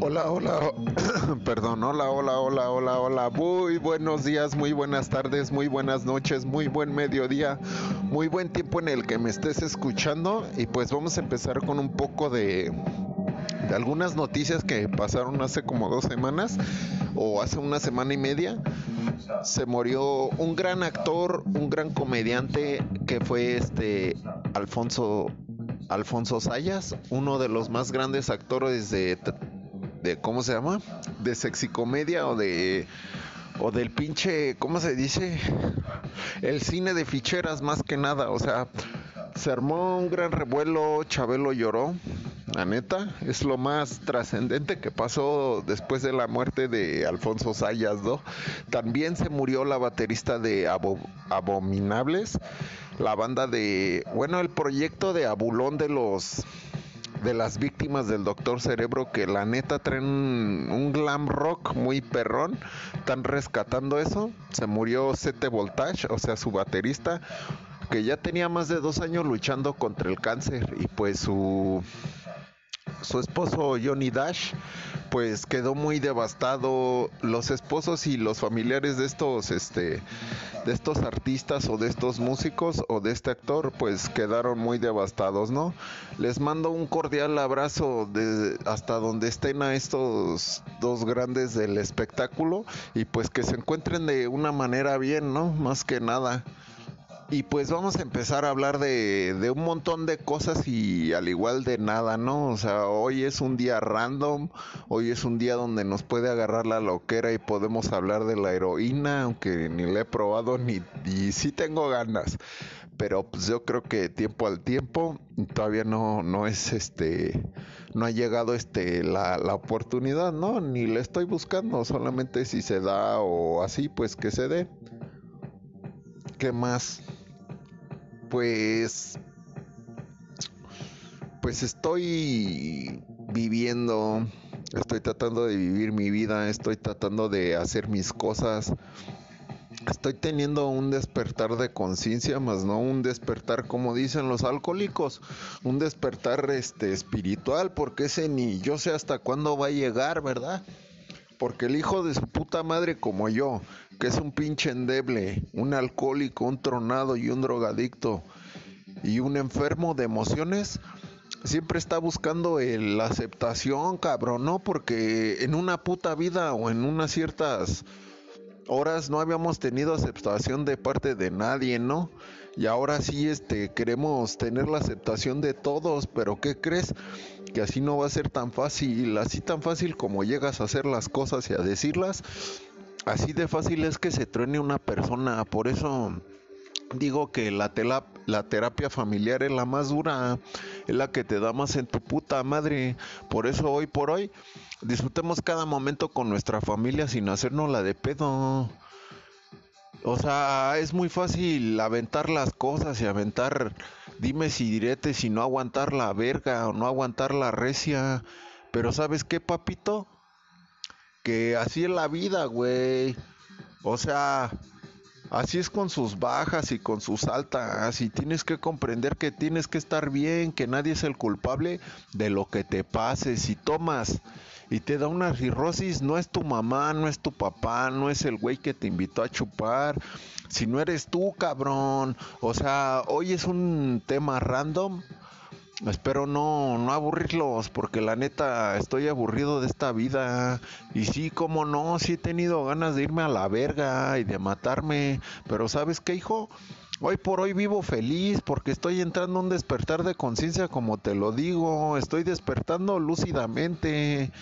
Hola, hola, perdón, hola, hola, hola, hola, hola. Muy buenos días, muy buenas tardes, muy buenas noches, muy buen mediodía, muy buen tiempo en el que me estés escuchando. Y pues vamos a empezar con un poco de, de algunas noticias que pasaron hace como dos semanas o hace una semana y media. Se murió un gran actor, un gran comediante que fue este Alfonso Alfonso Sayas, uno de los más grandes actores de de ¿cómo se llama? De sexicomedia o de o del pinche, ¿cómo se dice? El cine de ficheras más que nada, o sea, se armó un gran revuelo, Chabelo lloró, la neta, es lo más trascendente que pasó después de la muerte de Alfonso Sayas. También se murió la baterista de Abominables, la banda de, bueno, el proyecto de Abulón de los de las víctimas del Doctor Cerebro que la neta traen un, glam rock muy perrón. Están rescatando eso. Se murió Sete Voltage, o sea, su baterista, que ya tenía más de dos años luchando contra el cáncer y pues su su esposo Johnny Dash pues quedó muy devastado. Los esposos y los familiares de estos este de estos artistas o de estos músicos o de este actor pues quedaron muy devastados no les mando un cordial abrazo de, hasta donde estén a estos dos grandes del espectáculo y pues que se encuentren de una manera bien no más que nada y pues vamos a empezar a hablar de, un montón de cosas y al igual de nada, ¿no? O sea, hoy es un día random, hoy es un día donde nos puede agarrar la loquera y podemos hablar de la heroína, aunque ni la he probado ni y sí tengo ganas. Pero pues yo creo que tiempo al tiempo todavía no, no es este, no ha llegado este la, la oportunidad, ¿no? Ni la estoy buscando, solamente si se da o así, pues que se dé. ¿Qué más? Pues pues estoy viviendo, estoy tratando de vivir mi vida, estoy tratando de hacer mis cosas. Estoy teniendo un despertar de conciencia, más no un despertar como dicen los alcohólicos, un despertar este espiritual, porque ese ni yo sé hasta cuándo va a llegar, ¿verdad? Porque el hijo de su puta madre como yo, que es un pinche endeble, un alcohólico, un tronado y un drogadicto y un enfermo de emociones, siempre está buscando la aceptación, cabrón, ¿no? Porque en una puta vida o en unas ciertas horas no habíamos tenido aceptación de parte de nadie, ¿no? Y ahora sí, este, queremos tener la aceptación de todos, pero ¿qué crees? Que así no va a ser tan fácil, así tan fácil como llegas a hacer las cosas y a decirlas, Así de fácil es que se truene una persona, por eso digo que la, terapia familiar es la más dura, es la que te da más en tu puta madre. Por eso hoy por hoy disfrutemos cada momento con nuestra familia sin hacernos la de pedo. O sea, es muy fácil aventar las cosas y aventar dime si direte si no aguantar la verga o no aguantar la recia. Pero ¿sabes qué, papito? Que así es la vida, güey. O sea, así es con sus bajas y con sus altas. Y tienes que comprender que tienes que estar bien, que nadie es el culpable de lo que te pase. Si tomas y te da una cirrosis, no es tu mamá, no es tu papá, no es el güey que te invitó a chupar. Si no eres tú, cabrón. O sea, hoy es un tema random Espero no, no aburrirlos, porque la neta estoy aburrido de esta vida. Y sí, como no, sí he tenido ganas de irme a la verga y de matarme. Pero ¿sabes qué, hijo? Hoy por hoy vivo feliz porque estoy entrando a un despertar de conciencia, como te lo digo. Estoy despertando lúcidamente.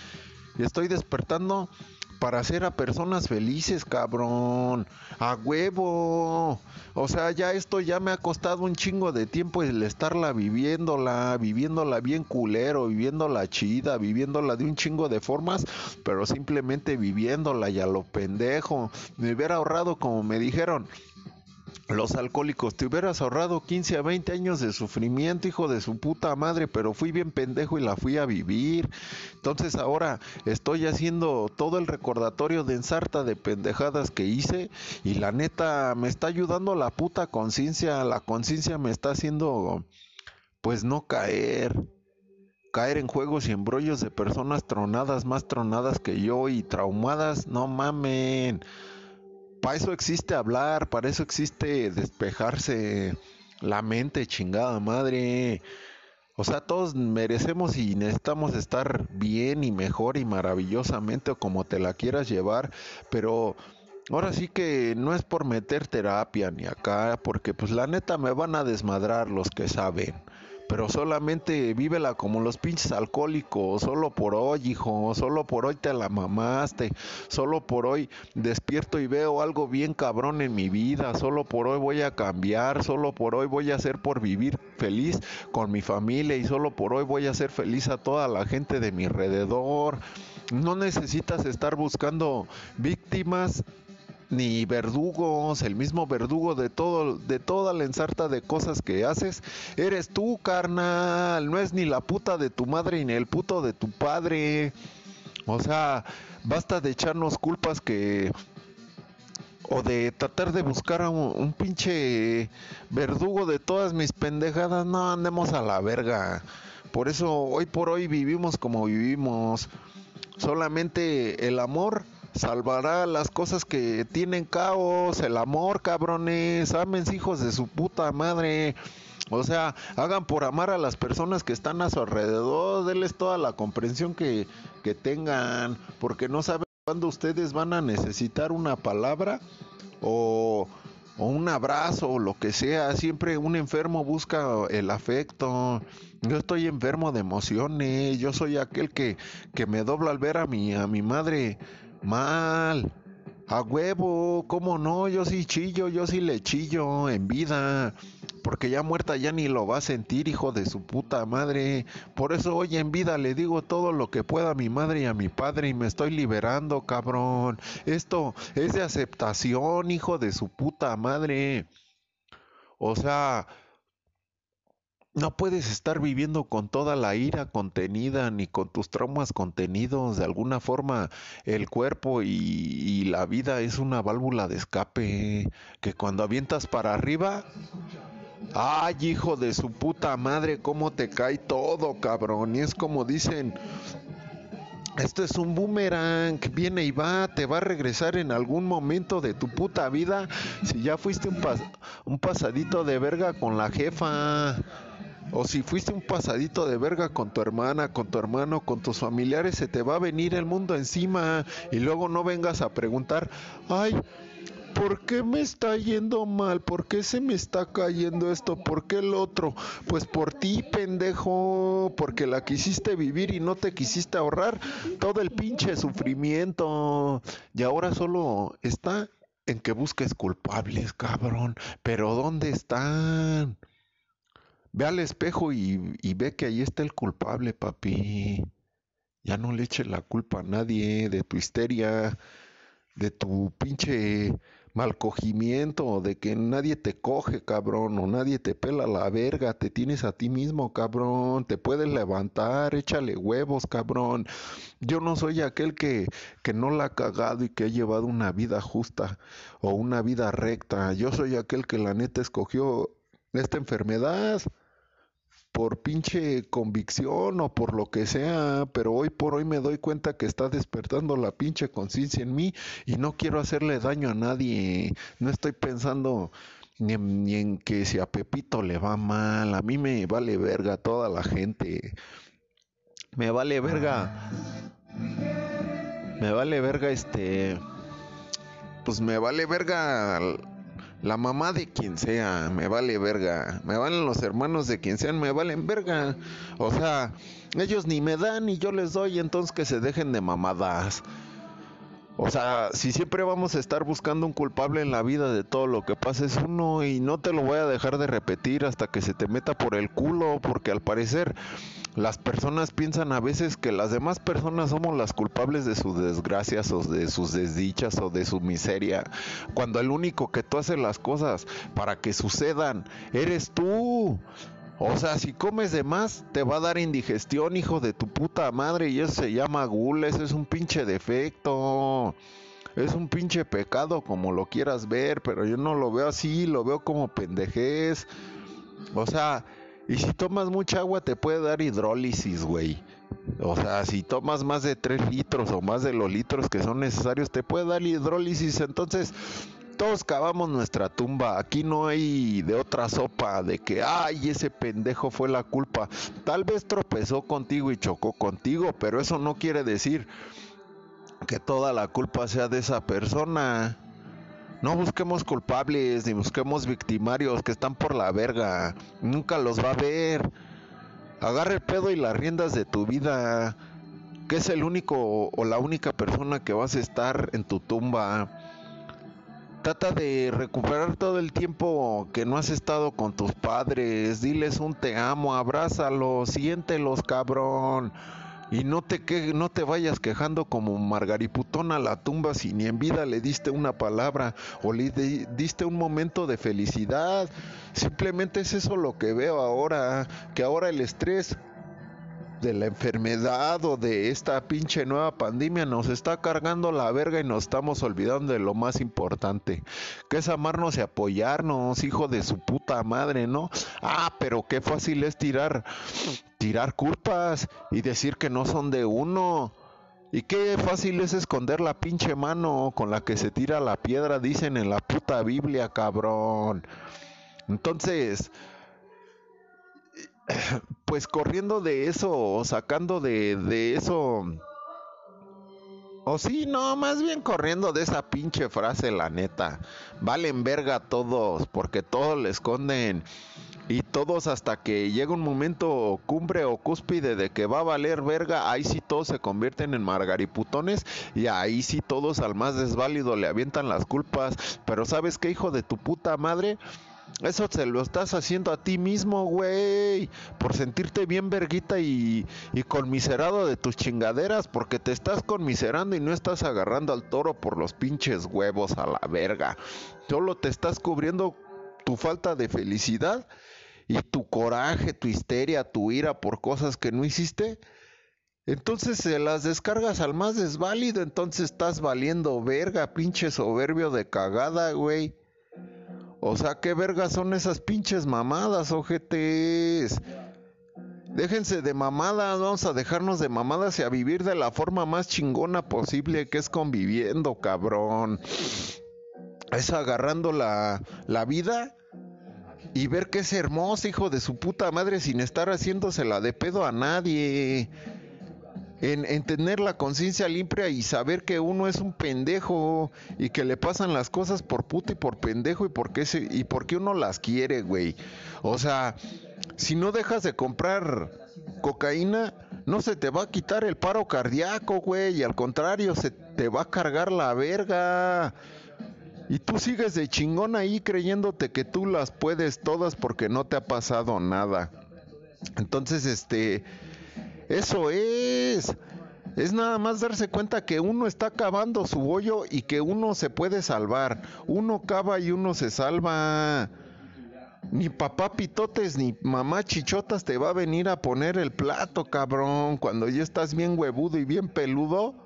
Estoy despertando para hacer a personas felices, cabrón. A huevo. O sea, ya esto ya me ha costado un chingo de tiempo el estarla viviéndola, viviéndola bien culero, viviéndola chida, viviéndola de un chingo de formas, pero simplemente viviéndola y a lo pendejo. Me hubiera ahorrado, como me dijeron, los alcohólicos, te hubieras ahorrado 15 a 20 años de sufrimiento, hijo de su puta madre, pero fui bien pendejo y la fui a vivir. Entonces ahora estoy haciendo todo el recordatorio de ensarta de pendejadas que hice y la neta me está ayudando la puta conciencia, la conciencia me está haciendo pues no caer caer en juegos y embrollos de personas tronadas, más tronadas que yo y traumadas, no mamen. Para eso existe hablar, para eso existe despejarse la mente, chingada madre. O sea, todos merecemos y necesitamos estar bien y mejor y maravillosamente o como te la quieras llevar, pero ahora sí que no es por meter terapia ni acá, porque pues la neta me van a desmadrar los que saben pero solamente vívela como los pinches alcohólicos, solo por hoy, hijo, solo por hoy te la mamaste, solo por hoy despierto y veo algo bien cabrón en mi vida, solo por hoy voy a cambiar, solo por hoy voy a hacer por vivir feliz con mi familia. Y solo por hoy voy a ser feliz a toda la gente de mi alrededor. No necesitas estar buscando víctimas ni verdugos, el mismo verdugo de todo, de toda la ensarta de cosas que haces, eres tú, carnal, no es ni la puta de tu madre ni el puto de tu padre. O sea, basta de echarnos culpas que o de tratar de buscar a un, un, pinche verdugo de todas mis pendejadas, no andemos a la verga. Por eso hoy por hoy vivimos como vivimos. Solamente el amor salvará las cosas que tienen caos, el amor, cabrones, amen hijos de su puta madre. O sea, hagan por amar a las personas que están a su alrededor, denles toda la comprensión que, que tengan, porque no saben cuándo ustedes van a necesitar una palabra o, o un abrazo o lo que sea. Siempre un enfermo busca el afecto. Yo estoy enfermo de emociones, yo soy aquel que, que me dobla al ver a mi, a mi madre Mal. A huevo, ¿cómo no? Yo sí chillo, yo sí le chillo en vida. Porque ya muerta ya ni lo va a sentir, hijo de su puta madre. Por eso hoy en vida le digo todo lo que pueda a mi madre y a mi padre y me estoy liberando, cabrón. Esto es de aceptación, hijo de su puta madre. O sea, no puedes estar viviendo con toda la ira contenida ni con tus traumas contenidos. De alguna forma el cuerpo y, la vida es una válvula de escape que cuando avientas para arriba... Ay, hijo de su puta madre, cómo te cae todo, cabrón. Y es como dicen, esto es un boomerang, viene y va, te va a regresar en algún momento de tu puta vida si ya fuiste un, un pasadito de verga con la jefa. O si fuiste un pasadito de verga con tu hermana, con tu hermano, con tus familiares, se te va a venir el mundo encima y luego no vengas a preguntar, ay, ¿por qué me está yendo mal? ¿Por qué se me está cayendo esto? ¿Por qué el otro? Pues por ti, pendejo, porque la quisiste vivir y no te quisiste ahorrar todo el pinche sufrimiento. Y ahora solo está en que busques culpables, cabrón. Pero ¿dónde están? Ve al espejo y, ve que ahí está el culpable, papi. Ya no le eches la culpa a nadie de tu histeria, de tu pinche mal cogimiento, de que nadie te coge, cabrón, o nadie te pela la verga, te tienes a ti mismo, cabrón, te puedes levantar, échale huevos, cabrón. Yo no soy aquel que, que no la ha cagado y que ha llevado una vida justa o una vida recta. Yo soy aquel que la neta escogió esta enfermedad por pinche convicción o por lo que sea, pero hoy por hoy me doy cuenta que está despertando la pinche conciencia en mí y no quiero hacerle daño a nadie. No estoy pensando ni en, que si a Pepito le va mal, a mí me vale verga toda la gente. Me vale verga. Me vale verga este pues me vale verga la mamá de quien sea, me vale verga. Me valen los hermanos de quien sean, me valen verga. O sea, ellos ni me dan ni yo les doy, entonces que se dejen de mamadas. O sea, si siempre vamos a estar buscando un culpable en la vida de todo lo que pasa es uno y no te lo voy a dejar de repetir hasta que se te meta por el culo, porque al parecer las personas piensan a veces que las demás personas somos las culpables de sus desgracias o de sus desdichas o de su miseria, cuando el único que tú haces las cosas para que sucedan eres tú. O sea, si comes de más, te va a dar indigestión, hijo de tu puta madre, y eso se llama gula, eso es un pinche defecto. Es un pinche pecado como lo quieras ver, pero yo no lo veo así, lo veo como pendejez. O sea, Y si tomas mucha agua te puede dar hidrólisis, güey. O sea, si tomas más de 3 litros o más de los litros que son necesarios, te puede dar hidrólisis. Entonces, todos cavamos nuestra tumba. Aquí no hay de otra sopa de que, ay, ese pendejo fue la culpa. Tal vez tropezó contigo y chocó contigo, pero eso no quiere decir que toda la culpa sea de esa persona. No busquemos culpables ni busquemos victimarios que están por la verga. Nunca los va a ver. Agarra el pedo y las riendas de tu vida. Que es el único o la única persona que vas a estar en tu tumba. Trata de recuperar todo el tiempo que no has estado con tus padres. Diles un te amo, abrázalos, siéntelos, cabrón. Y no te, que, no te vayas quejando como Margariputón a la tumba si ni en vida le diste una palabra o le diste un momento de felicidad. Simplemente es eso lo que veo ahora, que ahora el estrés de la enfermedad o de esta pinche nueva pandemia nos está cargando la verga y nos estamos olvidando de lo más importante, que es amarnos y apoyarnos, hijo de su puta madre, ¿no? Ah, pero qué fácil es tirar tirar culpas y decir que no son de uno. Y qué fácil es esconder la pinche mano con la que se tira la piedra, dicen en la puta Biblia, cabrón. Entonces, pues corriendo de eso, o sacando de, de eso, o sí, no, más bien corriendo de esa pinche frase, la neta. Valen verga todos, porque todos le esconden. Y todos hasta que llega un momento cumbre o cúspide de que va a valer verga, ahí sí todos se convierten en margariputones y ahí sí todos al más desválido le avientan las culpas. Pero ¿sabes qué, hijo de tu puta madre? Eso se lo estás haciendo a ti mismo, güey. Por sentirte bien verguita y, y conmiserado de tus chingaderas. Porque te estás conmiserando y no estás agarrando al toro por los pinches huevos a la verga. Solo te estás cubriendo tu falta de felicidad y tu coraje, tu histeria, tu ira por cosas que no hiciste. Entonces se las descargas al más desválido. Entonces estás valiendo verga, pinche soberbio de cagada, güey. O sea, ¿qué vergas son esas pinches mamadas, ojetes? Déjense de mamadas, vamos a dejarnos de mamadas y a vivir de la forma más chingona posible que es conviviendo, cabrón. Es agarrando la, la vida y ver que es hermoso, hijo de su puta madre, sin estar haciéndosela de pedo a nadie en, tener la conciencia limpia y saber que uno es un pendejo y que le pasan las cosas por puto y por pendejo y porque, se, y porque uno las quiere, güey. O sea, si no dejas de comprar cocaína, no se te va a quitar el paro cardíaco, güey, y al contrario, se te va a cargar la verga. Y tú sigues de chingón ahí creyéndote que tú las puedes todas porque no te ha pasado nada. Entonces, este, eso es. Es nada más darse cuenta que uno está cavando su hoyo y que uno se puede salvar. Uno cava y uno se salva. Ni papá pitotes ni mamá chichotas te va a venir a poner el plato, cabrón. Cuando ya estás bien huevudo y bien peludo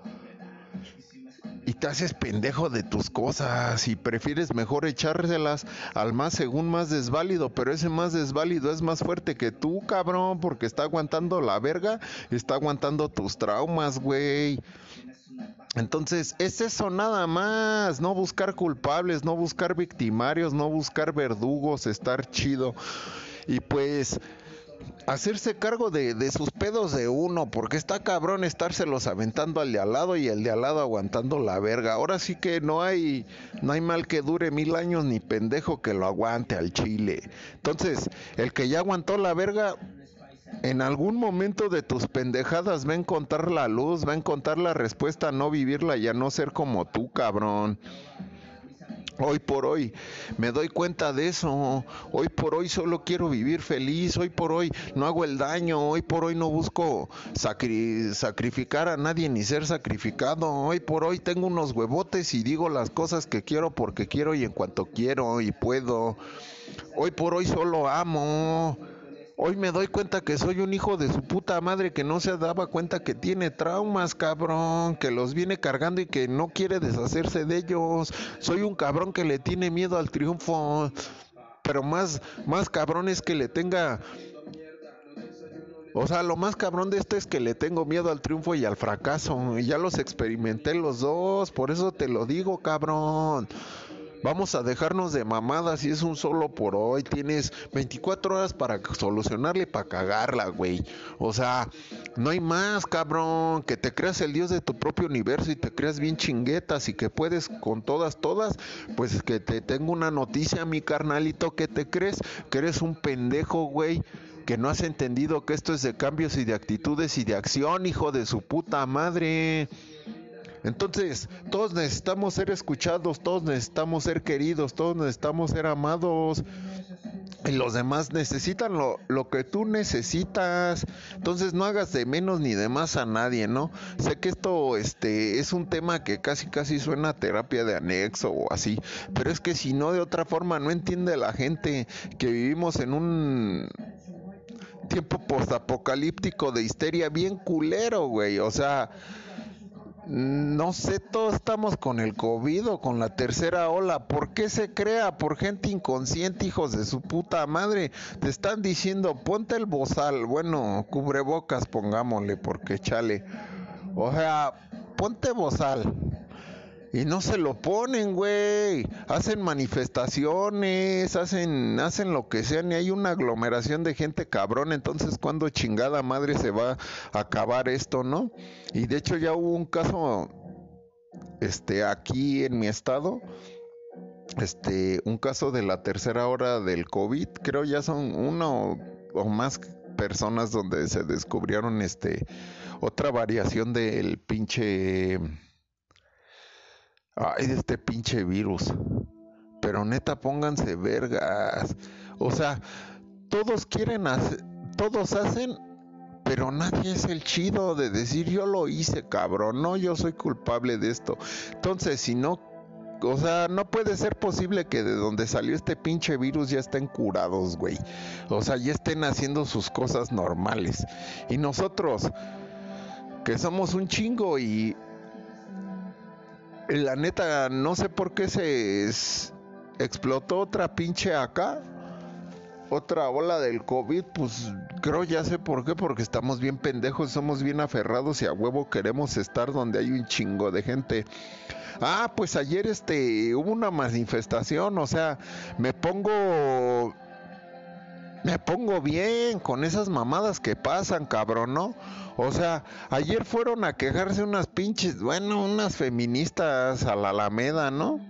y te haces pendejo de tus cosas y prefieres mejor echárselas al más según más desválido, pero ese más desválido es más fuerte que tú, cabrón, porque está aguantando la verga, está aguantando tus traumas, güey. Entonces, es eso nada más, no buscar culpables, no buscar victimarios, no buscar verdugos, estar chido. Y pues hacerse cargo de, sus pedos de uno, porque está cabrón estárselos aventando al de al lado y el de al lado aguantando la verga. Ahora sí que no hay, no hay mal que dure mil años ni pendejo que lo aguante al chile. Entonces, el que ya aguantó la verga, en algún momento de tus pendejadas va a encontrar la luz, va a encontrar la respuesta a no vivirla y a no ser como tú, cabrón. Hoy por hoy me doy cuenta de eso. Hoy por hoy solo quiero vivir feliz. Hoy por hoy no hago el daño. Hoy por hoy no busco sacrificar a nadie ni ser sacrificado. Hoy por hoy tengo unos huevotes y digo las cosas que quiero porque quiero y en cuanto quiero y puedo. Hoy por hoy solo amo. Hoy me doy cuenta que soy un hijo de su puta madre que no se daba cuenta que tiene traumas, cabrón, que los viene cargando y que no quiere deshacerse de ellos. Soy un cabrón que le tiene miedo al triunfo, pero más, más cabrón es que le tenga O sea, lo más cabrón de esto es que le tengo miedo al triunfo y al fracaso. Y ya los experimenté los dos. Por eso te lo digo, cabrón. Vamos a dejarnos de mamadas y es un solo por hoy. Tienes 24 horas para solucionarle para cagarla, güey. O sea, no hay más, cabrón. Que te creas el dios de tu propio universo y te creas bien chinguetas y que puedes con todas, todas. Pues que te tengo una noticia, mi carnalito, que te crees que eres un pendejo, güey que no has entendido que esto es de cambios y de actitudes y de acción, hijo de su puta madre. Entonces, todos necesitamos ser escuchados, todos necesitamos ser queridos, todos necesitamos ser amados. Y los demás necesitan lo, lo, que tú necesitas. Entonces no hagas de menos ni de más a nadie, ¿no? Sé que esto este, es un tema que casi casi suena a terapia de anexo o así. Pero es que si no de otra forma no entiende la gente que vivimos en un tiempo postapocalíptico de histeria bien culero, güey. O sea, no sé, todos estamos con el COVID o con la tercera ola. ¿Por qué se crea? Por gente inconsciente, hijos de su puta madre. Te están diciendo, ponte el bozal. Bueno, cubrebocas, pongámosle, porque chale. O sea, ponte bozal. Y no se lo ponen, güey. Hacen manifestaciones, hacen, hacen lo que sean y hay una aglomeración de gente cabrón. Entonces, ¿cuándo chingada madre se va a acabar esto, no? Y de hecho ya hubo un caso, este, aquí en mi estado, este, un caso de la tercera hora del COVID. Creo ya son uno o más personas donde se descubrieron, este, otra variación del pinche Ay, de este pinche virus. Pero neta, pónganse vergas. O sea, todos quieren hacer, todos hacen, pero nadie es el chido de decir yo lo hice, cabrón. No, yo soy culpable de esto. Entonces, si no o sea, no puede ser posible que de donde salió este pinche virus ya estén curados, güey. O sea, ya estén haciendo sus cosas normales. Y nosotros, que somos un chingo y la neta, no sé por qué se explotó otra pinche acá. Otra ola del COVID, pues creo ya sé por qué, porque estamos bien pendejos, somos bien aferrados y a huevo queremos estar donde hay un chingo de gente. Ah, pues ayer este hubo una manifestación, o sea, me pongo me pongo bien con esas mamadas que pasan, cabrón, ¿no? O sea, ayer fueron a quejarse unas pinches, bueno, unas feministas a la Alameda, ¿no?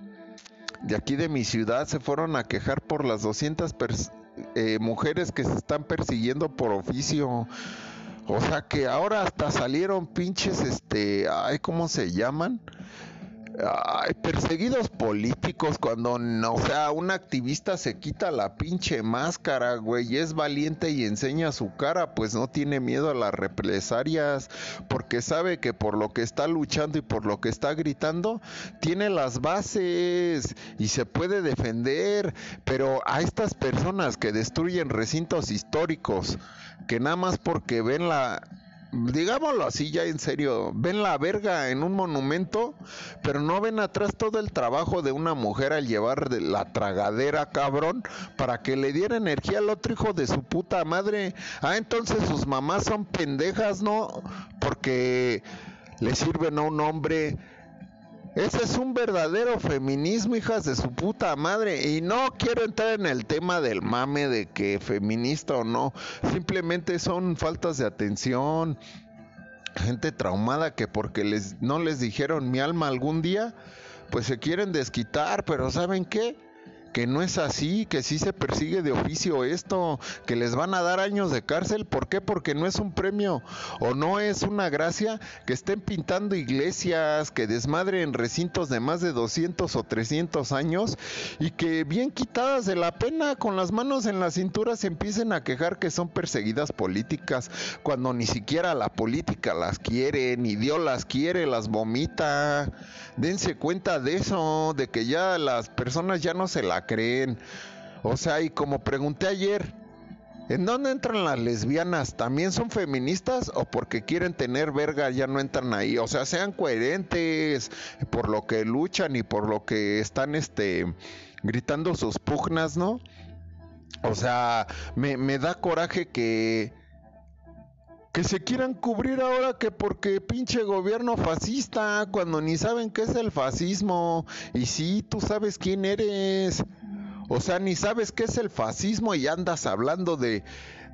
De aquí de mi ciudad se fueron a quejar por las 200 eh, mujeres que se están persiguiendo por oficio. O sea que ahora hasta salieron pinches, este, ay, ¿cómo se llaman? Ay, perseguidos políticos cuando, no, o sea, un activista se quita la pinche máscara, güey, y es valiente y enseña su cara, pues no tiene miedo a las represalias, porque sabe que por lo que está luchando y por lo que está gritando, tiene las bases y se puede defender, pero a estas personas que destruyen recintos históricos, que nada más porque ven la digámoslo así ya en serio, ven la verga en un monumento, pero no ven atrás todo el trabajo de una mujer al llevar de la tragadera, cabrón, para que le diera energía al otro hijo de su puta madre. Ah, entonces sus mamás son pendejas, ¿no? Porque le sirven a un hombre ese es un verdadero feminismo, hijas de su puta madre. Y no quiero entrar en el tema del mame de que feminista o no. Simplemente son faltas de atención. Gente traumada que porque les, no les dijeron mi alma algún día, pues se quieren desquitar. Pero ¿saben qué? Que no es así, que sí se persigue de oficio esto, que les van a dar años de cárcel. ¿Por qué? Porque no es un premio o no es una gracia que estén pintando iglesias, que desmadren recintos de más de 200 o 300 años y que bien quitadas de la pena, con las manos en la cintura, se empiecen a quejar que son perseguidas políticas cuando ni siquiera la política las quiere, ni Dios las quiere, las vomita. Dense cuenta de eso, de que ya las personas ya no se la creen. O sea, y como pregunté ayer, ¿en dónde entran las lesbianas? ¿También son feministas o porque quieren tener verga ya no entran ahí? O sea, sean coherentes por lo que luchan y por lo que están este gritando sus pugnas, ¿no? O sea, me, me da coraje que que se quieran cubrir ahora que porque pinche gobierno fascista, cuando ni saben qué es el fascismo. Y sí, tú sabes quién eres. O sea, ni sabes qué es el fascismo y andas hablando de,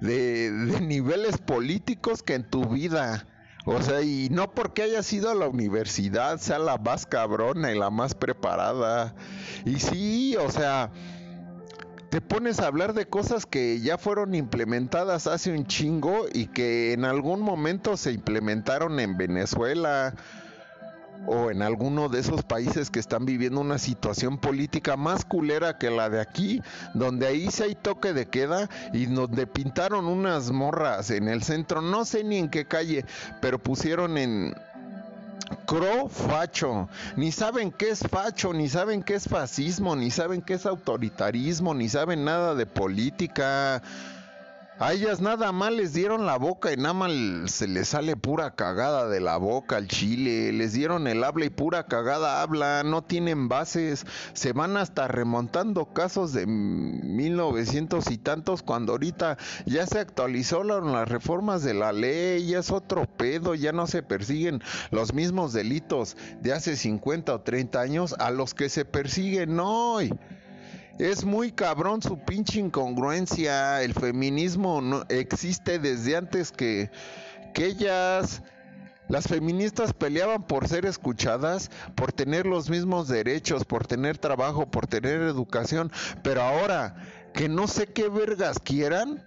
de, de niveles políticos que en tu vida. O sea, y no porque haya sido a la universidad, sea la más cabrona y la más preparada. Y sí, o sea, te pones a hablar de cosas que ya fueron implementadas hace un chingo y que en algún momento se implementaron en Venezuela o en alguno de esos países que están viviendo una situación política más culera que la de aquí, donde ahí sí hay toque de queda y donde pintaron unas morras en el centro, no sé ni en qué calle, pero pusieron en Cro facho, ni saben qué es facho, ni saben qué es fascismo, ni saben qué es autoritarismo, ni saben nada de política. A ellas nada más les dieron la boca y nada más se les sale pura cagada de la boca al chile. Les dieron el habla y pura cagada habla. No tienen bases. Se van hasta remontando casos de 1900 y tantos cuando ahorita ya se actualizaron las reformas de la ley. Ya es otro pedo. Ya no se persiguen los mismos delitos de hace 50 o 30 años a los que se persiguen hoy. Es muy cabrón su pinche incongruencia. El feminismo no existe desde antes que, que ellas. Las feministas peleaban por ser escuchadas, por tener los mismos derechos, por tener trabajo, por tener educación, pero ahora que no sé qué vergas quieran,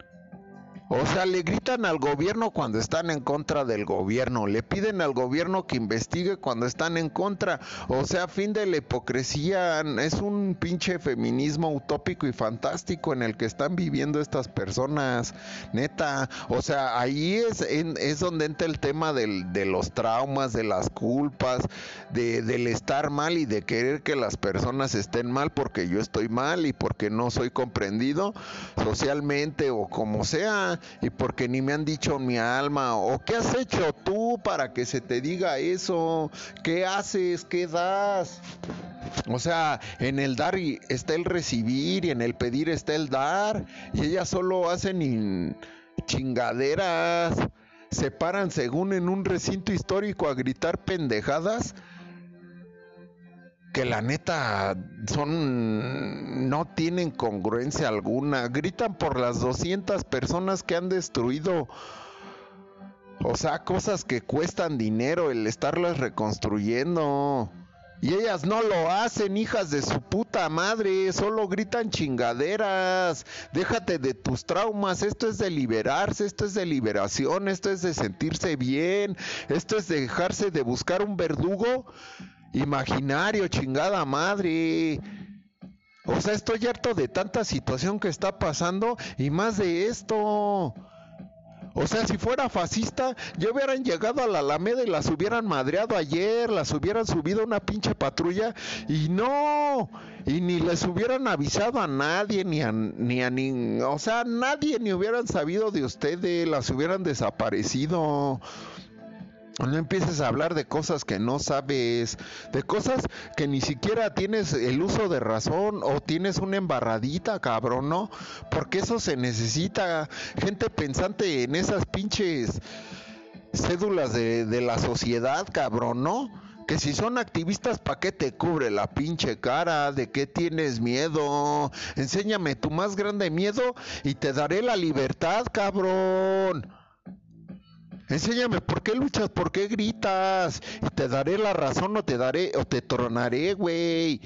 o sea, le gritan al gobierno cuando están en contra del gobierno, le piden al gobierno que investigue cuando están en contra. O sea, fin de la hipocresía, es un pinche feminismo utópico y fantástico en el que están viviendo estas personas, neta. O sea, ahí es, es donde entra el tema del, de los traumas, de las culpas, de, del estar mal y de querer que las personas estén mal porque yo estoy mal y porque no soy comprendido socialmente o como sea y porque ni me han dicho mi alma o qué has hecho tú para que se te diga eso, qué haces, qué das. O sea, en el dar está el recibir y en el pedir está el dar y ellas solo hacen chingaderas, se paran según en un recinto histórico a gritar pendejadas que la neta son no tienen congruencia alguna. Gritan por las 200 personas que han destruido o sea, cosas que cuestan dinero el estarlas reconstruyendo. Y ellas no lo hacen, hijas de su puta madre, solo gritan chingaderas. Déjate de tus traumas, esto es de liberarse, esto es de liberación, esto es de sentirse bien, esto es de dejarse de buscar un verdugo imaginario, chingada madre. O sea, estoy harto de tanta situación que está pasando y más de esto. O sea, si fuera fascista, ya hubieran llegado a la Alameda y las hubieran madreado ayer, las hubieran subido a una pinche patrulla y no, y ni les hubieran avisado a nadie, ni a, ni a ni, o sea, nadie ni hubieran sabido de ustedes, las hubieran desaparecido. No empieces a hablar de cosas que no sabes, de cosas que ni siquiera tienes el uso de razón o tienes una embarradita, cabrón, ¿no? Porque eso se necesita. Gente pensante en esas pinches cédulas de, la sociedad, cabrón, ¿no? Que si son activistas, ¿pa' qué te cubre la pinche cara? ¿De qué tienes miedo? Enséñame tu más grande miedo y te daré la libertad, cabrón. Enséñame por qué luchas, por qué gritas. Y te daré la razón o te daré o te tronaré, güey.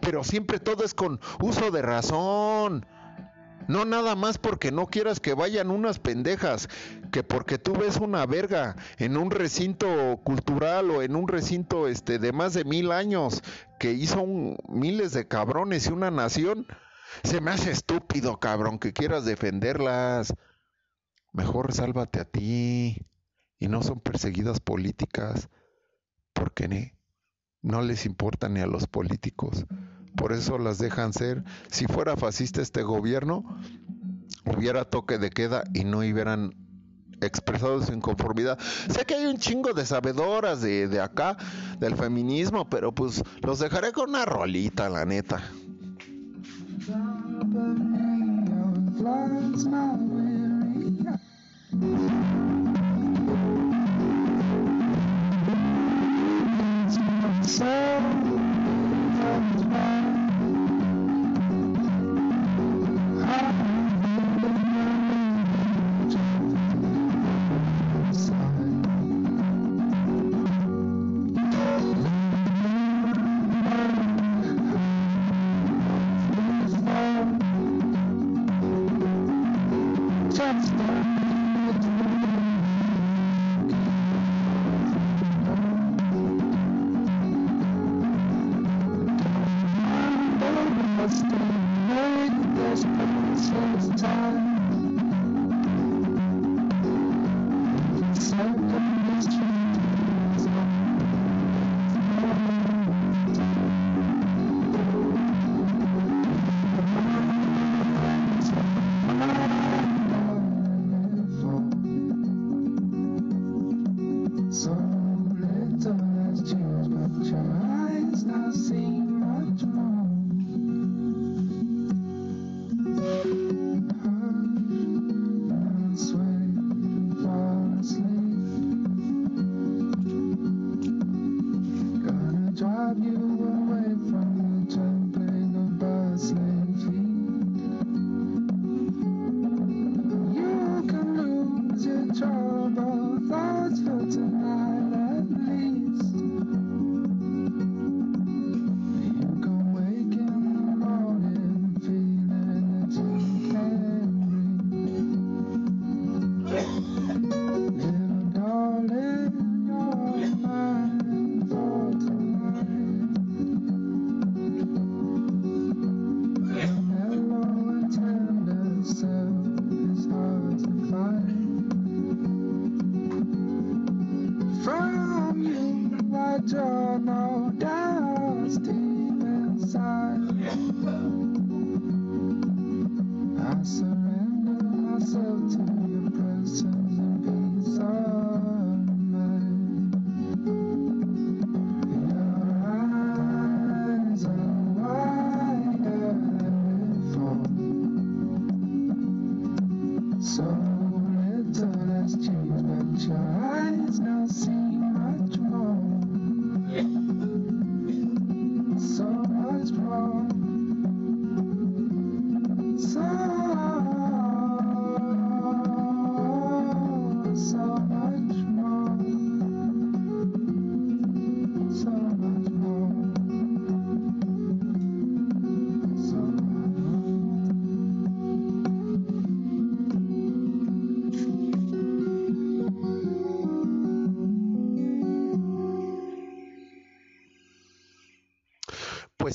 Pero siempre todo es con uso de razón. No nada más porque no quieras que vayan unas pendejas, que porque tú ves una verga en un recinto cultural o en un recinto este de más de mil años que hizo miles de cabrones y una nación, se me hace estúpido, cabrón, que quieras defenderlas mejor sálvate a ti y no son perseguidas políticas porque no les importa ni a los políticos. Por eso las dejan ser. Si fuera fascista este gobierno, hubiera toque de queda y no hubieran expresado su inconformidad. Sé que hay un chingo de sabedoras de, de acá, del feminismo, pero pues los dejaré con una rolita, la neta. Thank you.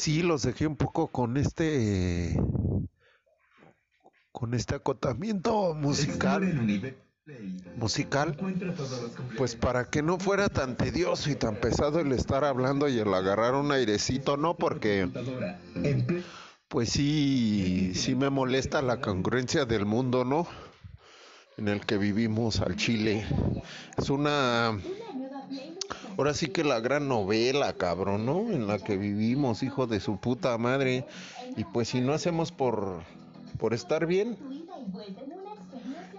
Sí, los dejé un poco con este con este acotamiento musical. Musical pues para que no fuera tan tedioso y tan pesado el estar hablando y el agarrar un airecito no porque pues sí sí me molesta la congruencia del mundo no en el que vivimos al Chile. Es una Ahora sí que la gran novela, cabrón, ¿no? En la que vivimos, hijo de su puta madre. Y pues si no hacemos por, por estar bien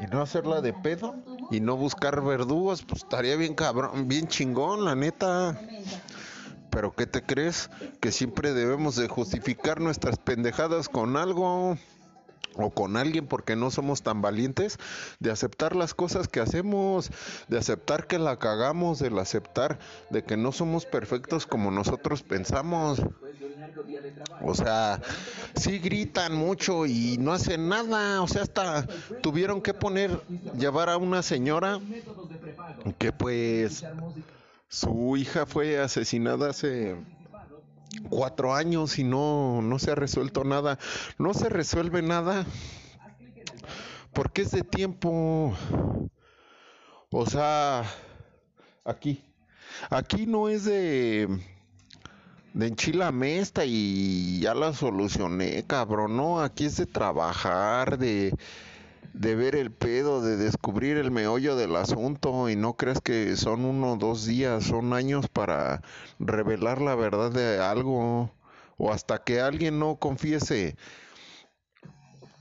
y no hacerla de pedo y no buscar verdugos, pues estaría bien cabrón, bien chingón, la neta. Pero ¿qué te crees? Que siempre debemos de justificar nuestras pendejadas con algo o con alguien porque no somos tan valientes de aceptar las cosas que hacemos, de aceptar que la cagamos, de aceptar de que no somos perfectos como nosotros pensamos. O sea, sí gritan mucho y no hacen nada, o sea, hasta tuvieron que poner llevar a una señora que pues su hija fue asesinada hace cuatro años y no, no se ha resuelto nada. No se resuelve nada porque es de tiempo. O sea, aquí. Aquí no es de de enchilame esta y ya la solucioné, cabrón, no, aquí es de trabajar, de de ver el pedo, de descubrir el meollo del asunto y no creas que son uno o dos días, son años para revelar la verdad de algo o hasta que alguien no confiese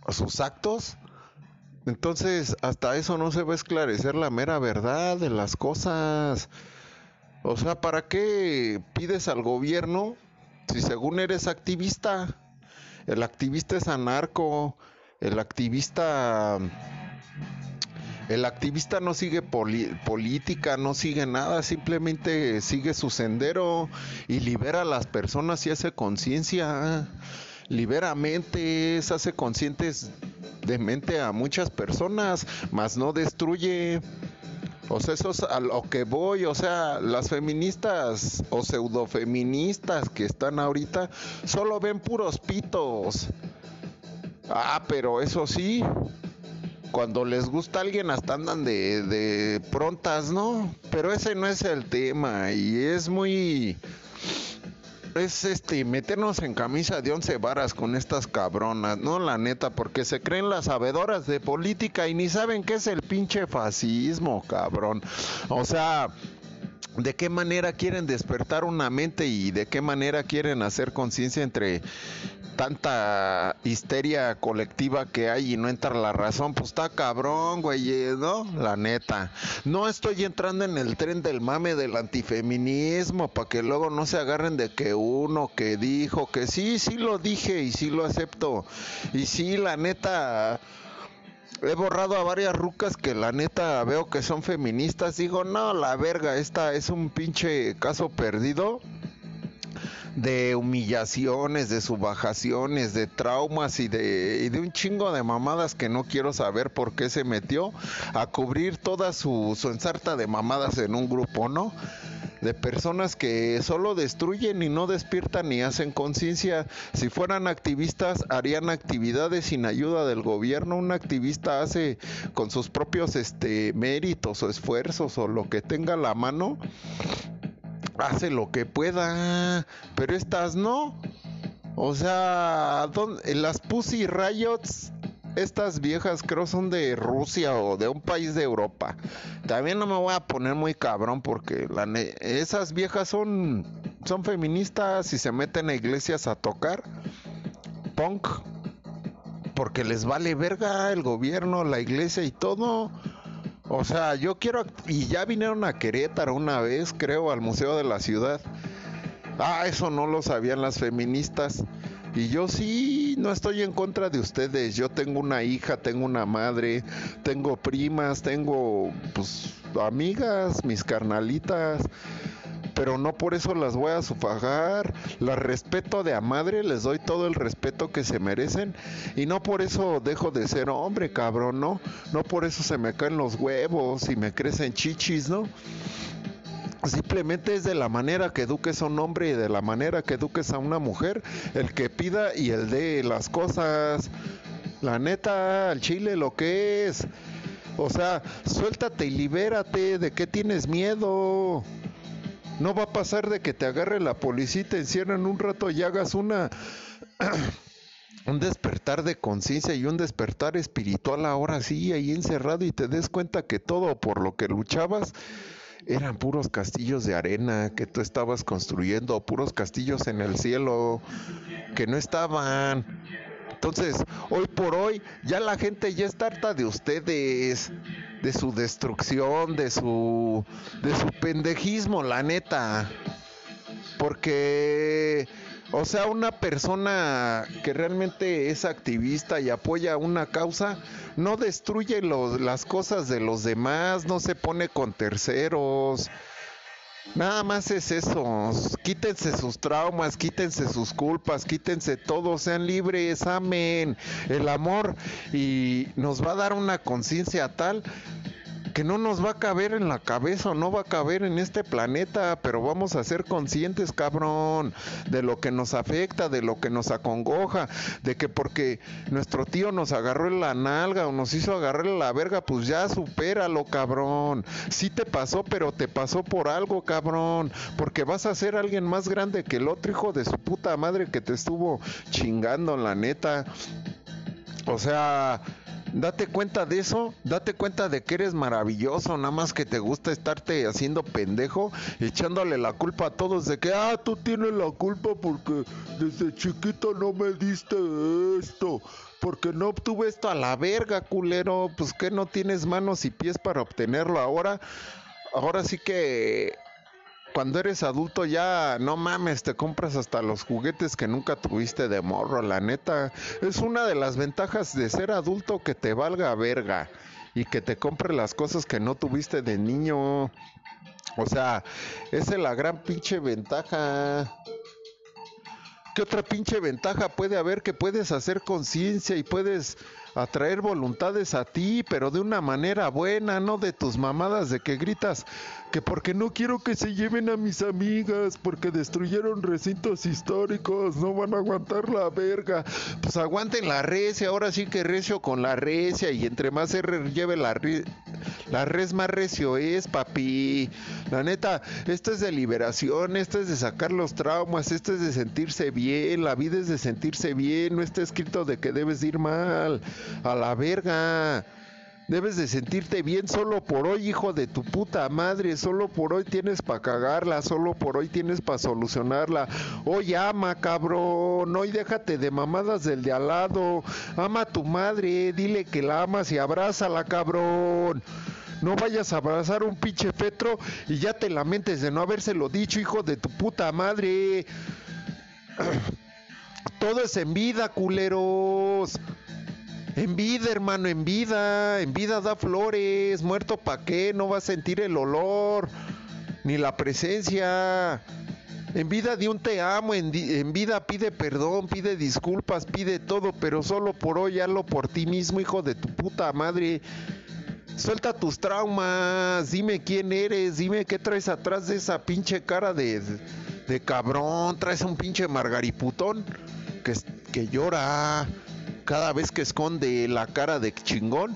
sus actos. Entonces, hasta eso no se va a esclarecer la mera verdad de las cosas. O sea, ¿para qué pides al gobierno si según eres activista? El activista es anarco, el activista el activista no sigue política, no sigue nada, simplemente sigue su sendero y libera a las personas y hace conciencia, libera mentes, hace conscientes de mente a muchas personas, mas no destruye. O sea, eso es a lo que voy. O sea, las feministas o pseudofeministas que están ahorita solo ven puros pitos. Ah, pero eso sí, cuando les gusta alguien hasta andan de, de prontas, ¿no? Pero ese no es el tema y es muy es este meternos en camisa de once varas con estas cabronas, no la neta, porque se creen las sabedoras de política y ni saben qué es el pinche fascismo, cabrón. O sea, de qué manera quieren despertar una mente y de qué manera quieren hacer conciencia entre tanta histeria colectiva que hay y no entra la razón, pues está cabrón, güey, eh, ¿no? La neta. No estoy entrando en el tren del mame del antifeminismo para que luego no se agarren de que uno que dijo que sí, sí lo dije y sí lo acepto. Y sí, la neta he borrado a varias rucas que la neta veo que son feministas. Digo, no, la verga, esta es un pinche caso perdido de humillaciones, de subajaciones, de traumas y de, de un chingo de mamadas que no quiero saber por qué se metió a cubrir toda su, ensarta de mamadas en un grupo, ¿no? de personas que solo destruyen y no despiertan ni hacen conciencia. Si fueran activistas, harían actividades sin ayuda del gobierno. Un activista hace con sus propios este, méritos o esfuerzos o lo que tenga la mano, hace lo que pueda, pero estas no. O sea, las Pussy Riots estas viejas creo son de Rusia o de un país de Europa. También no me voy a poner muy cabrón porque esas viejas son, son feministas y se meten a iglesias a tocar punk porque les vale verga el gobierno, la iglesia y todo. O sea, yo quiero... Y ya vinieron a Querétaro una vez, creo, al Museo de la Ciudad. Ah, eso no lo sabían las feministas. Y yo sí, no estoy en contra de ustedes. Yo tengo una hija, tengo una madre, tengo primas, tengo pues amigas, mis carnalitas pero no por eso las voy a sufagar. Las respeto de a madre, les doy todo el respeto que se merecen y no por eso dejo de ser hombre, cabrón, ¿no? No por eso se me caen los huevos y me crecen chichis, ¿no? Simplemente es de la manera que eduques a un hombre y de la manera que eduques a una mujer, el que pida y el de las cosas. La neta, al chile lo que es. O sea, suéltate y libérate. ¿De qué tienes miedo? No va a pasar de que te agarre la policía y te encierren un rato y hagas una... un despertar de conciencia y un despertar espiritual ahora sí, ahí encerrado y te des cuenta que todo por lo que luchabas eran puros castillos de arena que tú estabas construyendo, puros castillos en el cielo que no estaban. Entonces, hoy por hoy, ya la gente ya está harta de ustedes, de su destrucción, de su, de su pendejismo, la neta. Porque, o sea, una persona que realmente es activista y apoya una causa, no destruye las cosas de los demás, no se pone con terceros Nada más es eso. Quítense sus traumas, quítense sus culpas, quítense todo, sean libres, amen el amor y nos va a dar una conciencia tal que no nos va a caber en la cabeza o no va a caber en este planeta, pero vamos a ser conscientes, cabrón, de lo que nos afecta, de lo que nos acongoja, de que porque nuestro tío nos agarró en la nalga o nos hizo agarrarle la verga, pues ya supéralo, cabrón. Sí te pasó, pero te pasó por algo, cabrón, porque vas a ser alguien más grande que el otro hijo de su puta madre que te estuvo chingando, la neta. O sea, Date cuenta de eso, date cuenta de que eres maravilloso, nada más que te gusta estarte haciendo pendejo, echándole la culpa a todos de que, ah, tú tienes la culpa porque desde chiquito no me diste esto, porque no obtuve esto a la verga, culero, pues que no tienes manos y pies para obtenerlo ahora. Ahora sí que cuando eres adulto ya, no mames, te compras hasta los juguetes que nunca tuviste de morro, la neta. Es una de las ventajas de ser adulto que te valga verga y que te compre las cosas que no tuviste de niño. O sea, esa es la gran pinche ventaja. ¿Qué otra pinche ventaja puede haber que puedes hacer conciencia y puedes atraer voluntades a ti, pero de una manera buena, no de tus mamadas de que gritas que porque no quiero que se lleven a mis amigas, porque destruyeron recintos históricos, no van a aguantar la verga. Pues aguanten la recia, ahora sí que recio con la recia y entre más se lleve la, la res más recio es, papi. La neta, esto es de liberación, esto es de sacar los traumas, esto es de sentirse bien, la vida es de sentirse bien, no está escrito de que debes ir mal a la verga. Debes de sentirte bien solo por hoy, hijo de tu puta madre. Solo por hoy tienes para cagarla, solo por hoy tienes para solucionarla. Hoy ama, cabrón. Hoy déjate de mamadas del de al lado. Ama a tu madre, dile que la amas y abrázala, cabrón. No vayas a abrazar un pinche Petro y ya te lamentes de no habérselo dicho, hijo de tu puta madre. Todo es en vida, culeros. En vida, hermano, en vida. En vida da flores. Muerto pa' qué, no va a sentir el olor. Ni la presencia. En vida di un te amo, en, vida pide perdón, pide disculpas, pide todo, pero solo por hoy hazlo por ti mismo, hijo de tu puta madre. Suelta tus traumas, dime quién eres, dime qué traes atrás de esa pinche cara de, de cabrón, traes un pinche margariputón que, que llora cada vez que esconde la cara de chingón,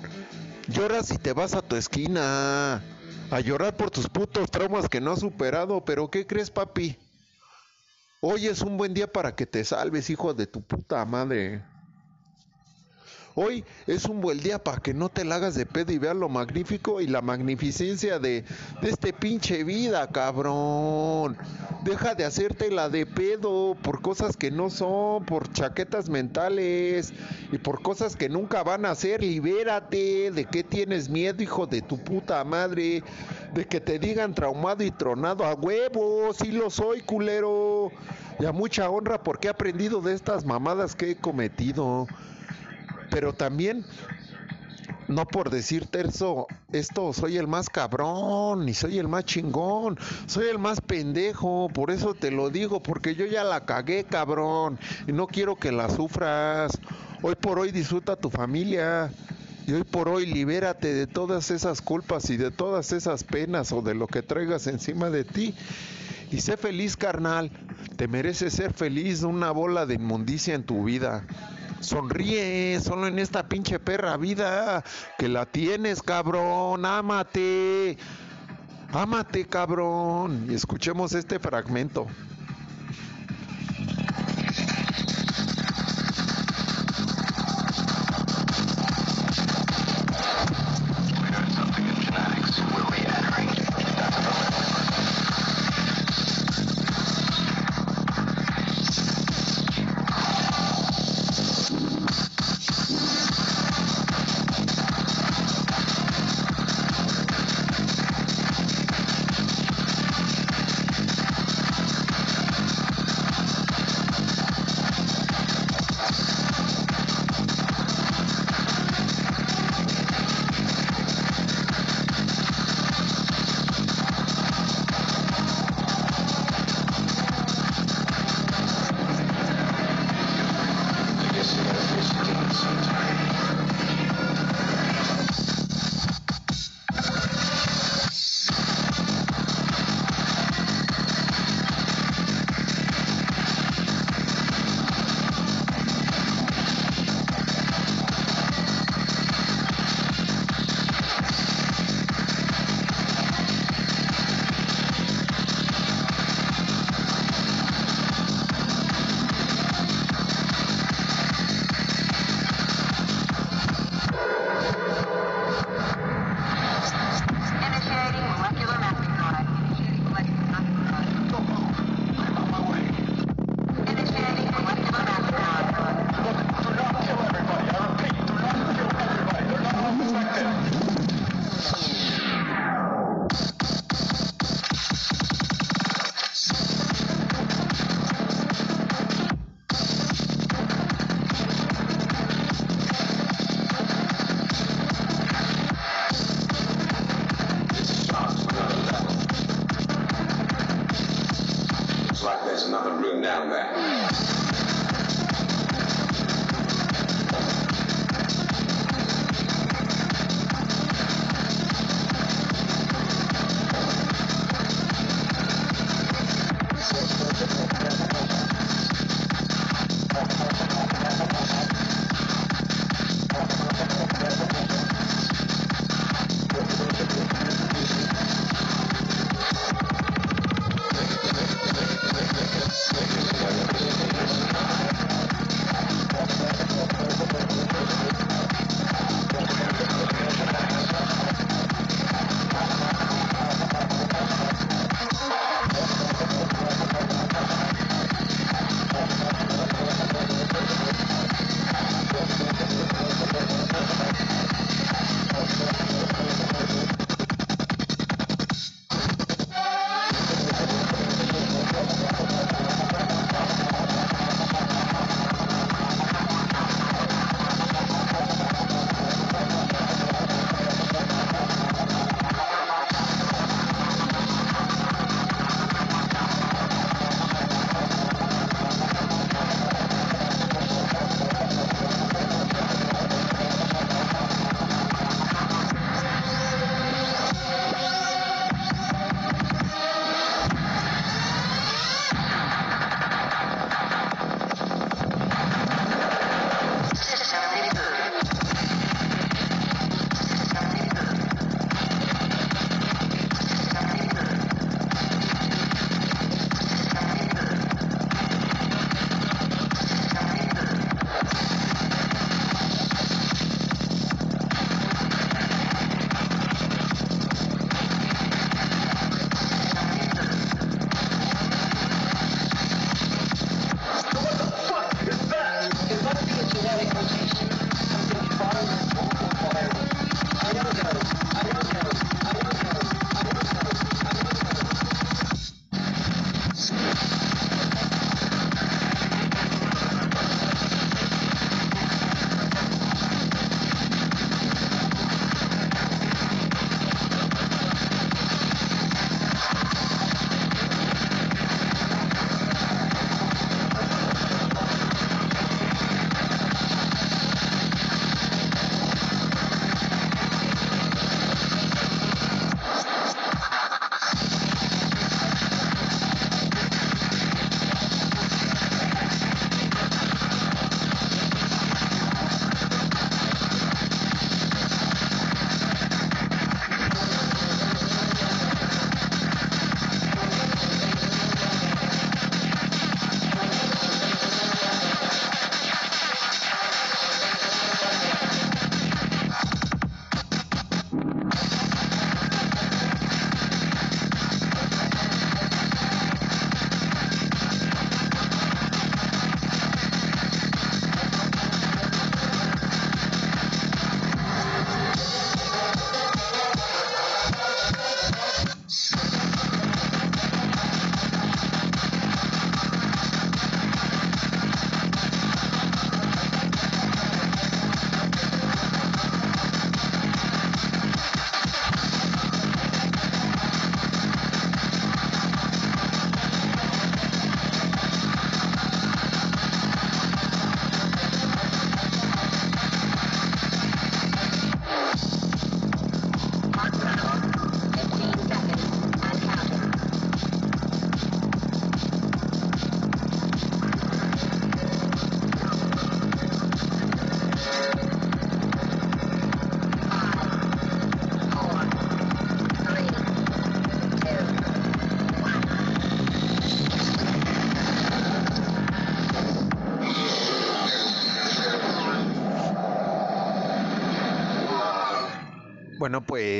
lloras y te vas a tu esquina a llorar por tus putos traumas que no has superado. Pero ¿qué crees, papi? Hoy es un buen día para que te salves, hijo de tu puta madre. Hoy es un buen día para que no te la hagas de pedo y veas lo magnífico y la magnificencia de, este pinche vida, cabrón. Deja de hacerte la de pedo por cosas que no son, por chaquetas mentales y por cosas que nunca van a ser. Libérate. ¿De qué tienes miedo, hijo de tu puta madre? De que te digan traumado y tronado a huevo. Sí lo soy, culero. Y a mucha honra porque he aprendido de estas mamadas que he cometido pero también no por decir terzo, esto soy el más cabrón, ni soy el más chingón, soy el más pendejo, por eso te lo digo, porque yo ya la cagué, cabrón, y no quiero que la sufras. Hoy por hoy disfruta tu familia, y hoy por hoy libérate de todas esas culpas y de todas esas penas o de lo que traigas encima de ti. Y sé feliz, carnal. Te mereces ser feliz de una bola de inmundicia en tu vida. Sonríe, solo en esta pinche perra vida que la tienes, cabrón. Ámate. Ámate, cabrón. Y escuchemos este fragmento.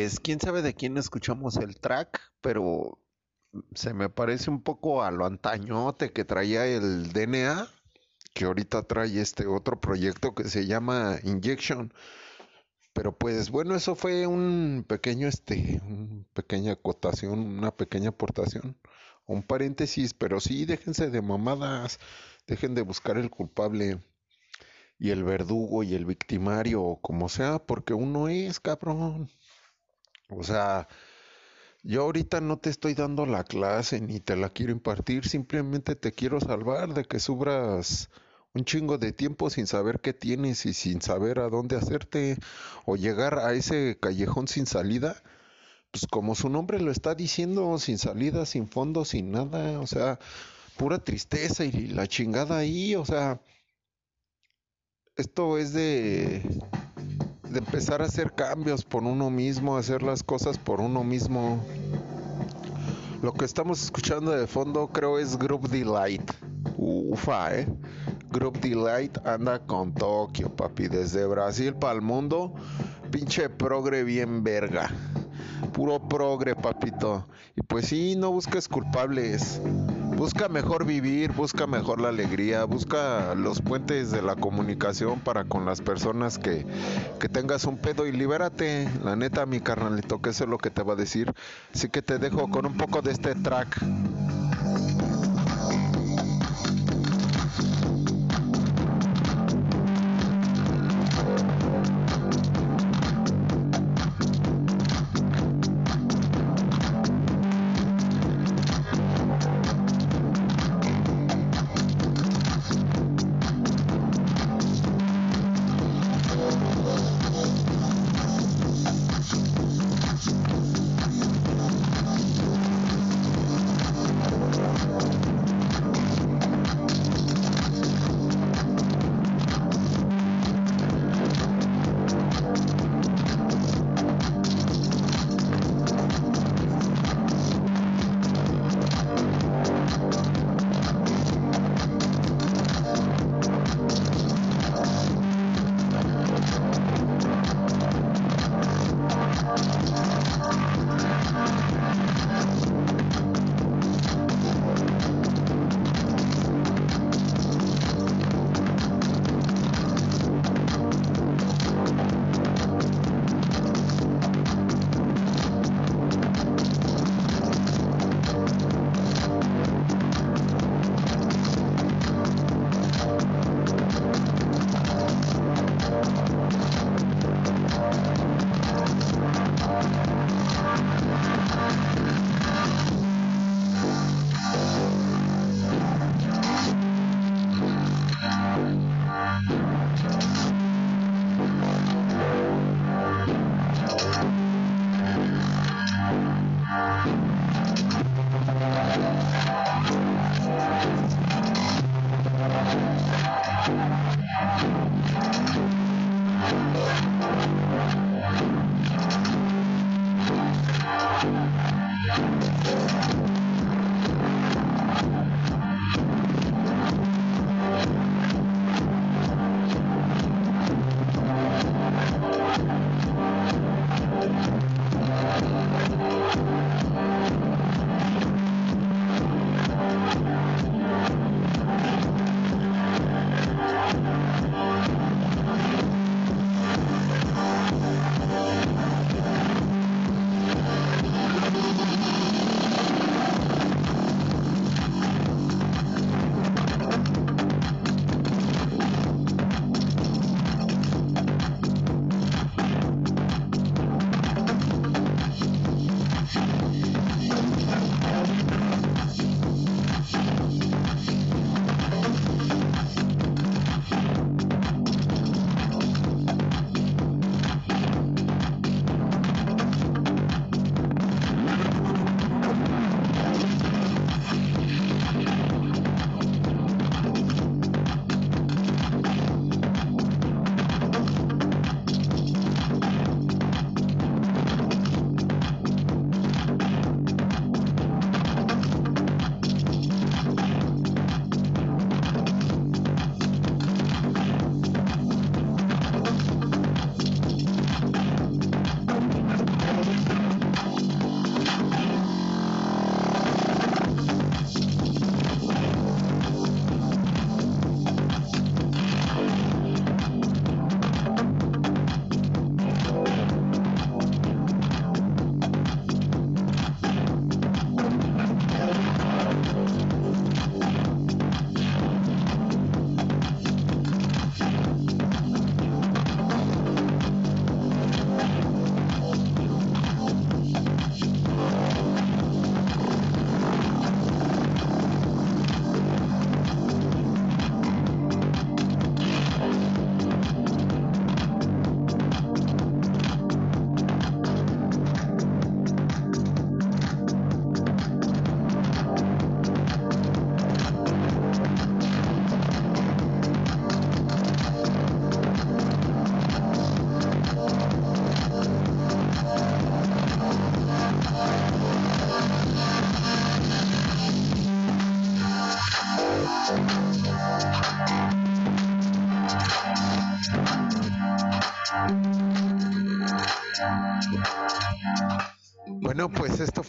Pues quién sabe de quién escuchamos el track, pero se me parece un poco a lo antañote que traía el DNA, que ahorita trae este otro proyecto que se llama Injection. Pero pues bueno, eso fue un pequeño, este, una pequeña acotación, una pequeña aportación, un paréntesis, pero sí, déjense de mamadas, dejen de buscar el culpable y el verdugo y el victimario como sea, porque uno es cabrón. O sea, Yo ahorita no te estoy dando la clase ni te la quiero impartir, simplemente te quiero salvar de que subras un chingo de tiempo sin saber qué tienes y sin saber a dónde hacerte o llegar a ese callejón sin salida, pues como su nombre lo está diciendo, sin salida, sin fondo, sin nada, o sea, pura tristeza y la chingada ahí, o sea, esto es de, de empezar a hacer cambios por uno mismo, hacer las cosas por uno mismo. Lo que estamos escuchando de fondo creo es Group Delight. Ufa, eh. Group Delight anda con Tokio, papi. Desde Brasil para el mundo. Pinche progre bien verga. Puro progre, papito. Y pues sí, no busques culpables. Busca mejor vivir, busca mejor la alegría, busca los puentes de la comunicación para con las personas que, que tengas un pedo y libérate. La neta, mi carnalito, que eso es lo que te va a decir. Así que te dejo con un poco de este track.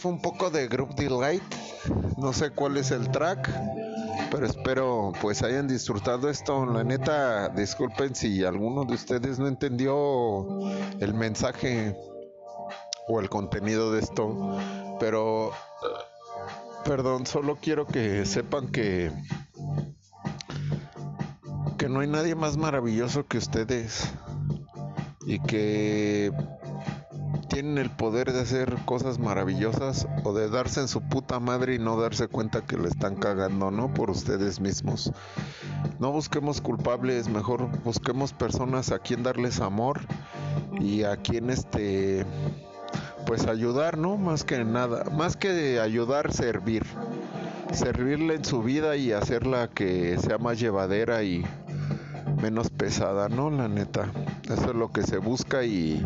Un poco de Group Delight. No sé cuál es el track, pero espero pues hayan disfrutado esto. La neta, disculpen si alguno de ustedes no entendió el mensaje o el contenido de esto, pero perdón, solo quiero que sepan que que no hay nadie más maravilloso que ustedes y que tienen el poder de hacer cosas maravillosas o de darse en su puta madre y no darse cuenta que le están cagando, ¿no? Por ustedes mismos. No busquemos culpables, mejor busquemos personas a quien darles amor y a quien este pues ayudar, ¿no? Más que nada, más que ayudar, servir. Servirle en su vida y hacerla que sea más llevadera y menos pesada, ¿no? La neta. Eso es lo que se busca y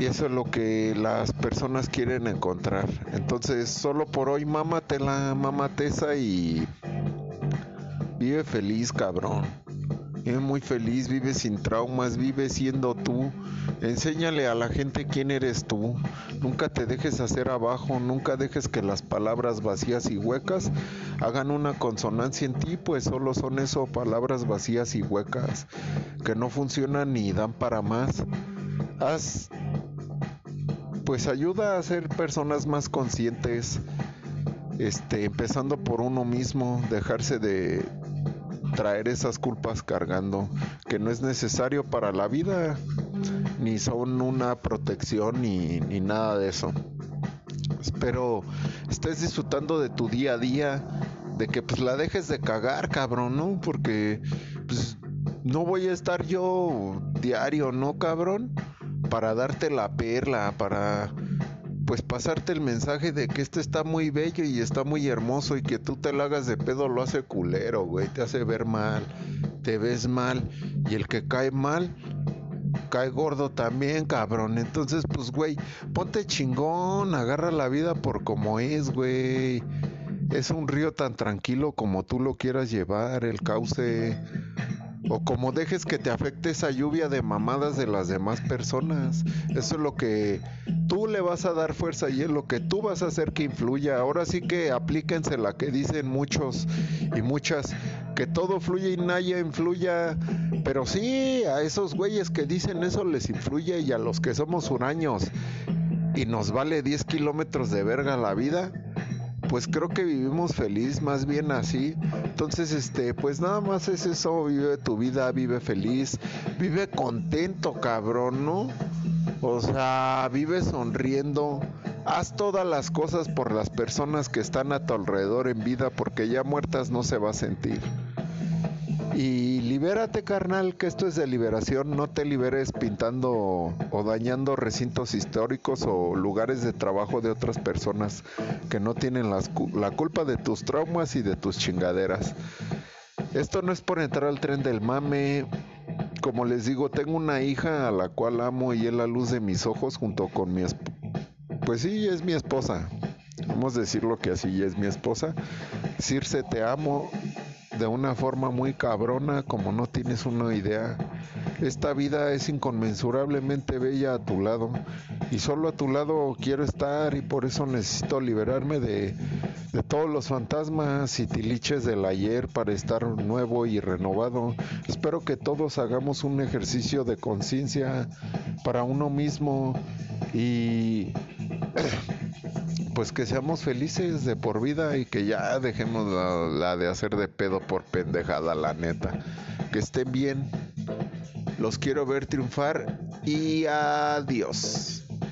y eso es lo que las personas quieren encontrar. Entonces, solo por hoy, mámate la mamatesa y vive feliz, cabrón. Vive muy feliz, vive sin traumas, vive siendo tú. Enséñale a la gente quién eres tú. Nunca te dejes hacer abajo, nunca dejes que las palabras vacías y huecas hagan una consonancia en ti, pues solo son eso, palabras vacías y huecas que no funcionan ni dan para más. Haz pues ayuda a ser personas más conscientes, este, empezando por uno mismo, dejarse de traer esas culpas cargando, que no es necesario para la vida, ni son una protección ni, ni nada de eso. Espero estés disfrutando de tu día a día, de que pues la dejes de cagar, cabrón, ¿no? Porque pues no voy a estar yo diario, ¿no, cabrón? Para darte la perla, para pues pasarte el mensaje de que este está muy bello y está muy hermoso y que tú te lo hagas de pedo lo hace culero, güey, te hace ver mal, te ves mal y el que cae mal cae gordo también, cabrón. Entonces, pues, güey, ponte chingón, agarra la vida por como es, güey. Es un río tan tranquilo como tú lo quieras llevar, el cauce o como dejes que te afecte esa lluvia de mamadas de las demás personas. Eso es lo que tú le vas a dar fuerza y es lo que tú vas a hacer que influya. Ahora sí que aplíquense la que dicen muchos y muchas, que todo fluye y nadie influya. Pero sí, a esos güeyes que dicen eso les influye y a los que somos huraños y nos vale 10 kilómetros de verga la vida pues creo que vivimos feliz, más bien así. Entonces, este, pues nada más es eso, vive tu vida, vive feliz, vive contento, cabrón, ¿no? O sea, vive sonriendo. Haz todas las cosas por las personas que están a tu alrededor en vida, porque ya muertas no se va a sentir. Y libérate, carnal, que esto es de liberación. No te liberes pintando o dañando recintos históricos o lugares de trabajo de otras personas que no tienen la culpa de tus traumas y de tus chingaderas. Esto no es por entrar al tren del mame. Como les digo, tengo una hija a la cual amo y es la luz de mis ojos junto con mi esposa. Pues sí, es mi esposa. Vamos a decirlo que así es mi esposa. Circe, te amo de una forma muy cabrona como no tienes una idea. Esta vida es inconmensurablemente bella a tu lado y solo a tu lado quiero estar y por eso necesito liberarme de, de todos los fantasmas y tiliches del ayer para estar nuevo y renovado. Espero que todos hagamos un ejercicio de conciencia para uno mismo y pues que seamos felices de por vida y que ya dejemos la, de hacer de pedo por pendejada, la neta. Que estén bien. Los quiero ver triunfar y adiós.